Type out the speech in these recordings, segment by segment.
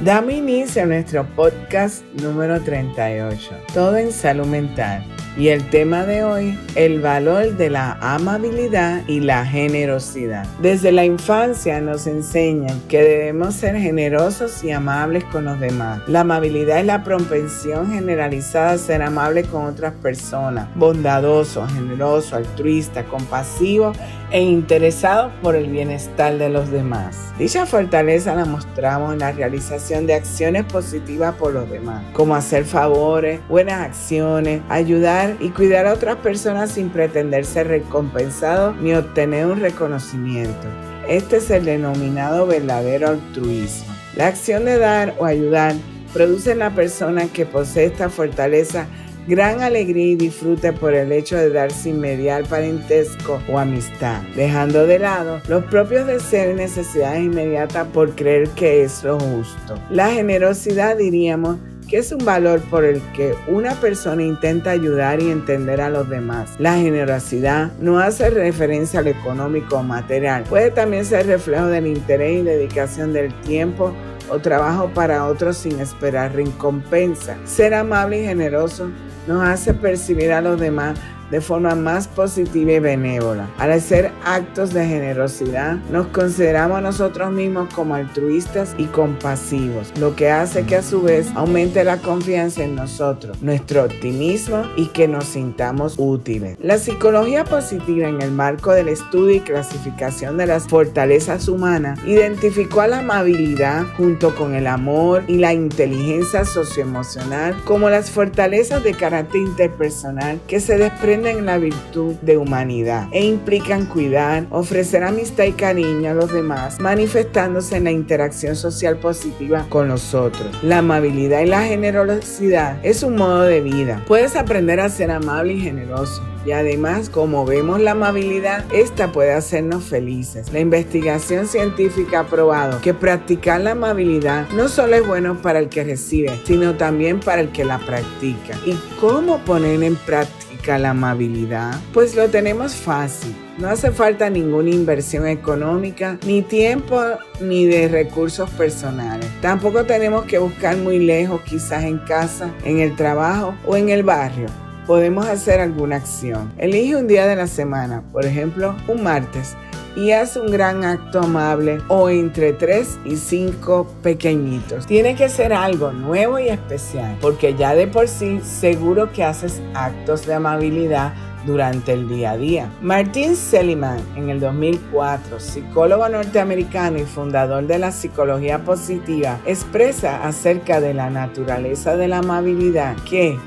Dame inicio a nuestro podcast número 38, Todo en Salud Mental. Y el tema de hoy, el valor de la amabilidad y la generosidad. Desde la infancia nos enseñan que debemos ser generosos y amables con los demás. La amabilidad es la propensión generalizada a ser amable con otras personas, bondadoso, generoso, altruista, compasivo e interesado por el bienestar de los demás. Dicha fortaleza la mostramos en la realización de acciones positivas por los demás, como hacer favores, buenas acciones, ayudar y cuidar a otras personas sin pretender ser recompensado ni obtener un reconocimiento. Este es el denominado verdadero altruismo. La acción de dar o ayudar produce en la persona que posee esta fortaleza gran alegría y disfrute por el hecho de dar sin mediar parentesco o amistad, dejando de lado los propios deseos y necesidades inmediatas por creer que es lo justo. La generosidad, diríamos, que es un valor por el que una persona intenta ayudar y entender a los demás. La generosidad no hace referencia al económico o material, puede también ser reflejo del interés y dedicación del tiempo o trabajo para otros sin esperar recompensa. Ser amable y generoso nos hace percibir a los demás de forma más positiva y benévola. Al hacer actos de generosidad, nos consideramos nosotros mismos como altruistas y compasivos, lo que hace que a su vez aumente la confianza en nosotros, nuestro optimismo y que nos sintamos útiles. La psicología positiva en el marco del estudio y clasificación de las fortalezas humanas identificó a la amabilidad junto con el amor y la inteligencia socioemocional como las fortalezas de carácter interpersonal que se desprenden en la virtud de humanidad e implican cuidar, ofrecer amistad y cariño a los demás, manifestándose en la interacción social positiva con los otros. La amabilidad y la generosidad es un modo de vida. Puedes aprender a ser amable y generoso. Y además, como vemos la amabilidad, esta puede hacernos felices. La investigación científica ha probado que practicar la amabilidad no solo es bueno para el que recibe, sino también para el que la practica. ¿Y cómo poner en práctica? La amabilidad? Pues lo tenemos fácil. No hace falta ninguna inversión económica, ni tiempo, ni de recursos personales. Tampoco tenemos que buscar muy lejos, quizás en casa, en el trabajo o en el barrio. Podemos hacer alguna acción. Elige un día de la semana, por ejemplo, un martes, y haz un gran acto amable o entre tres y cinco pequeñitos. Tiene que ser algo nuevo y especial porque ya de por sí seguro que haces actos de amabilidad durante el día a día. Martin Seligman, en el 2004, psicólogo norteamericano y fundador de la psicología positiva, expresa acerca de la naturaleza de la amabilidad que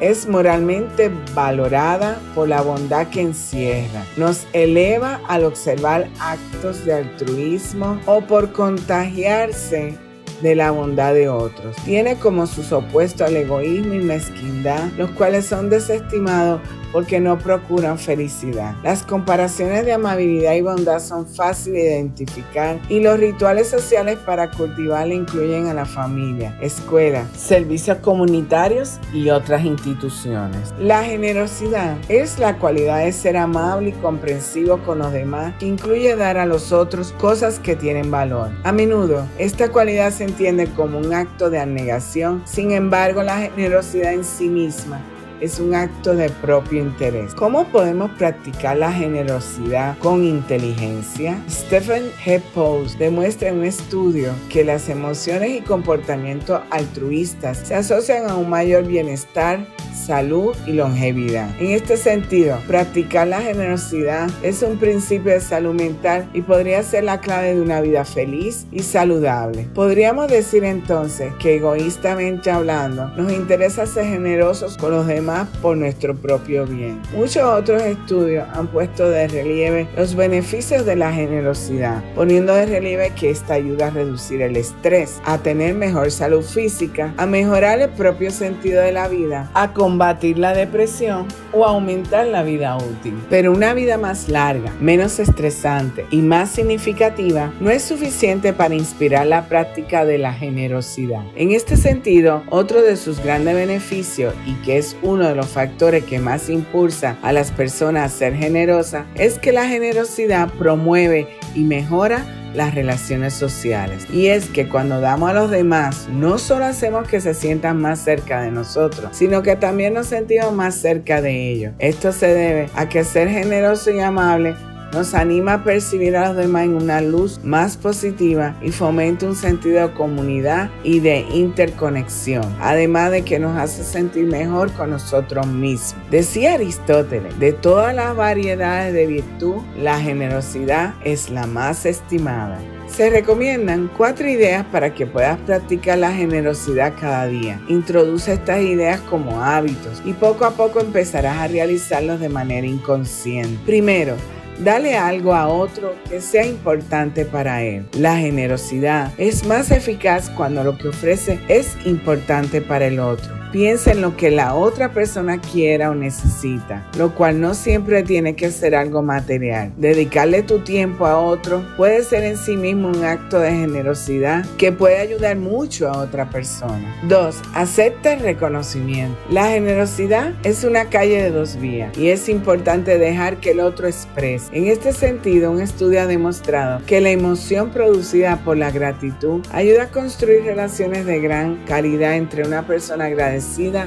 es moralmente valorada por la bondad que encierra. Nos eleva al observar actos de altruismo o por contagiarse de la bondad de otros. Tiene como sus opuestos al egoísmo y mezquindad, los cuales son desestimados porque no procuran felicidad. Las comparaciones de amabilidad y bondad son fáciles de identificar y los rituales sociales para cultivarla incluyen a la familia, escuela, servicios comunitarios y otras instituciones. La generosidad es la cualidad de ser amable y comprensivo con los demás que incluye dar a los otros cosas que tienen valor. A menudo, esta cualidad se entiende como un acto de abnegación, sin embargo la generosidad en sí misma es un acto de propio interés. ¿Cómo podemos practicar la generosidad con inteligencia? Stephen H. Post demuestra en un estudio que las emociones y comportamientos altruistas se asocian a un mayor bienestar salud y longevidad. En este sentido, practicar la generosidad es un principio de salud mental y podría ser la clave de una vida feliz y saludable. Podríamos decir entonces que egoístamente hablando, nos interesa ser generosos con los demás por nuestro propio bien. Muchos otros estudios han puesto de relieve los beneficios de la generosidad, poniendo de relieve que esta ayuda a reducir el estrés, a tener mejor salud física, a mejorar el propio sentido de la vida, a la depresión o aumentar la vida útil. Pero una vida más larga, menos estresante y más significativa no es suficiente para inspirar la práctica de la generosidad. En este sentido, otro de sus grandes beneficios y que es uno de los factores que más impulsa a las personas a ser generosas es que la generosidad promueve y mejora las relaciones sociales. Y es que cuando damos a los demás, no solo hacemos que se sientan más cerca de nosotros, sino que también nos sentimos más cerca de ellos. Esto se debe a que ser generoso y amable nos anima a percibir a los demás en una luz más positiva y fomenta un sentido de comunidad y de interconexión, además de que nos hace sentir mejor con nosotros mismos. Decía Aristóteles, de todas las variedades de virtud, la generosidad es la más estimada. Se recomiendan cuatro ideas para que puedas practicar la generosidad cada día. Introduce estas ideas como hábitos y poco a poco empezarás a realizarlos de manera inconsciente. Primero, Dale algo a otro que sea importante para él. La generosidad es más eficaz cuando lo que ofrece es importante para el otro. Piensa en lo que la otra persona quiera o necesita, lo cual no siempre tiene que ser algo material. Dedicarle tu tiempo a otro puede ser en sí mismo un acto de generosidad que puede ayudar mucho a otra persona. 2. Acepta el reconocimiento. La generosidad es una calle de dos vías y es importante dejar que el otro exprese. En este sentido, un estudio ha demostrado que la emoción producida por la gratitud ayuda a construir relaciones de gran calidad entre una persona agradecida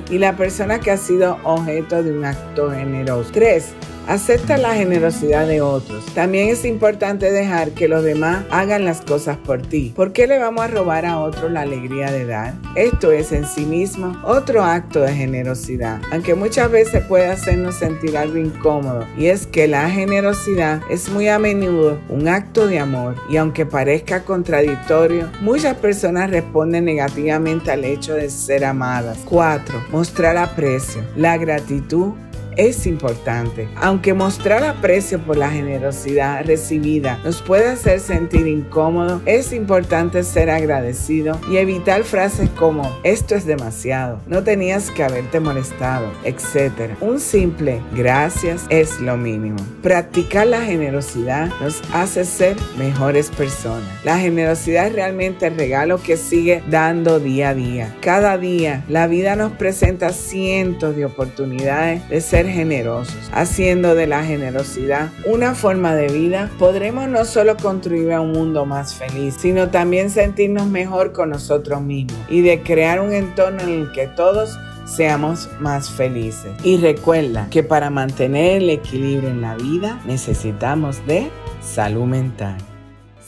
y la persona que ha sido objeto de un acto generoso. 3. Acepta la generosidad de otros. También es importante dejar que los demás hagan las cosas por ti. ¿Por qué le vamos a robar a otros la alegría de dar? Esto es en sí mismo otro acto de generosidad, aunque muchas veces puede hacernos sentir algo incómodo. Y es que la generosidad es muy a menudo un acto de amor y aunque parezca contradictorio, muchas personas responden negativamente al hecho de ser amadas. 4. Mostrar aprecio. La gratitud es importante. Aunque mostrar aprecio por la generosidad recibida nos puede hacer sentir incómodo, es importante ser agradecido y evitar frases como esto es demasiado, no tenías que haberte molestado, etc. Un simple gracias es lo mínimo. Practicar la generosidad nos hace ser mejores personas. La generosidad es realmente el regalo que sigue dando día a día. Cada día la vida nos presenta cientos de oportunidades de ser generosos, haciendo de la generosidad una forma de vida, podremos no solo contribuir a un mundo más feliz, sino también sentirnos mejor con nosotros mismos y de crear un entorno en el que todos seamos más felices. Y recuerda que para mantener el equilibrio en la vida necesitamos de salud mental.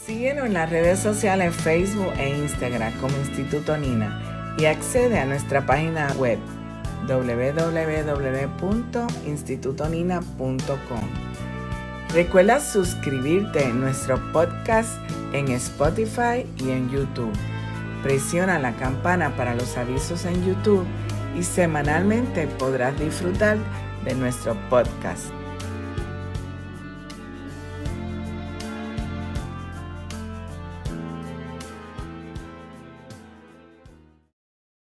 Síguenos en las redes sociales Facebook e Instagram como Instituto Nina y accede a nuestra página web www.institutonina.com. Recuerda suscribirte en nuestro podcast en Spotify y en YouTube. Presiona la campana para los avisos en YouTube y semanalmente podrás disfrutar de nuestro podcast.